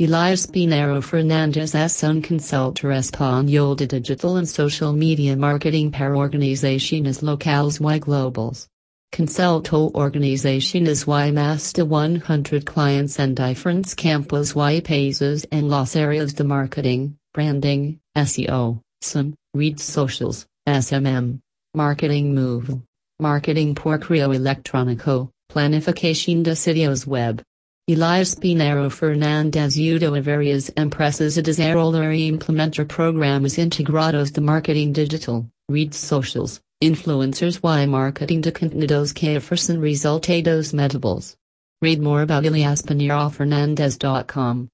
Elias Piñeiro Fernández es un consultor español de digital and social media marketing para organizaciones locales y globals. Consulto organizaciones y más de 100 clients en diferentes campos y países en las áreas de marketing, branding, SEO, SEM, redes socials, SMM, marketing move, marketing por correo electrónico, planificación de sitios web. Elias Piñeiro Fernández ayudó a varias empresas a desarrollar e implementar programas integrados de marketing digital, redes socials, influencers y marketing de contenidos que ofrecen resultados medibles. Read more about Elias Piñeiro Fernández.com.